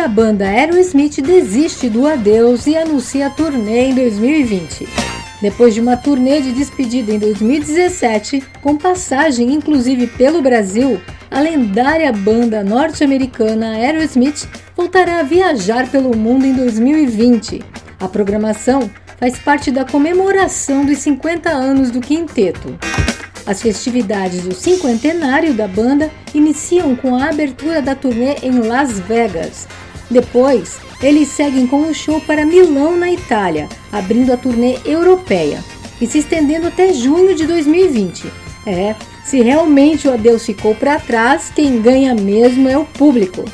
a banda Aerosmith desiste do adeus e anuncia a turnê em 2020. Depois de uma turnê de despedida em 2017, com passagem inclusive pelo Brasil, a lendária banda norte-americana Aerosmith voltará a viajar pelo mundo em 2020. A programação faz parte da comemoração dos 50 anos do quinteto. As festividades do cinquentenário da banda iniciam com a abertura da turnê em Las Vegas. Depois, eles seguem com um show para Milão, na Itália, abrindo a turnê europeia e se estendendo até junho de 2020. É, se realmente o adeus ficou para trás, quem ganha mesmo é o público.